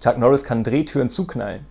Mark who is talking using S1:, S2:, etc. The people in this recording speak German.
S1: Chuck Norris kann Drehtüren zuknallen.